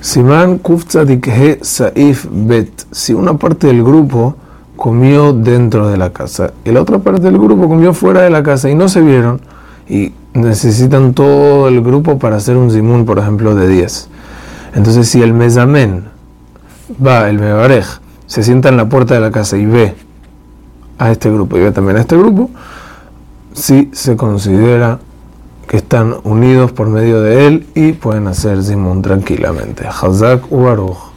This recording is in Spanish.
Simán He Saif Bet. Si una parte del grupo comió dentro de la casa y la otra parte del grupo comió fuera de la casa y no se vieron y necesitan todo el grupo para hacer un simún, por ejemplo, de 10. Entonces, si el mesamen va, el mebarej, se sienta en la puerta de la casa y ve a este grupo y ve también a este grupo, si se considera que están unidos por medio de él y pueden hacer Simón tranquilamente. Hazak Ubaruch.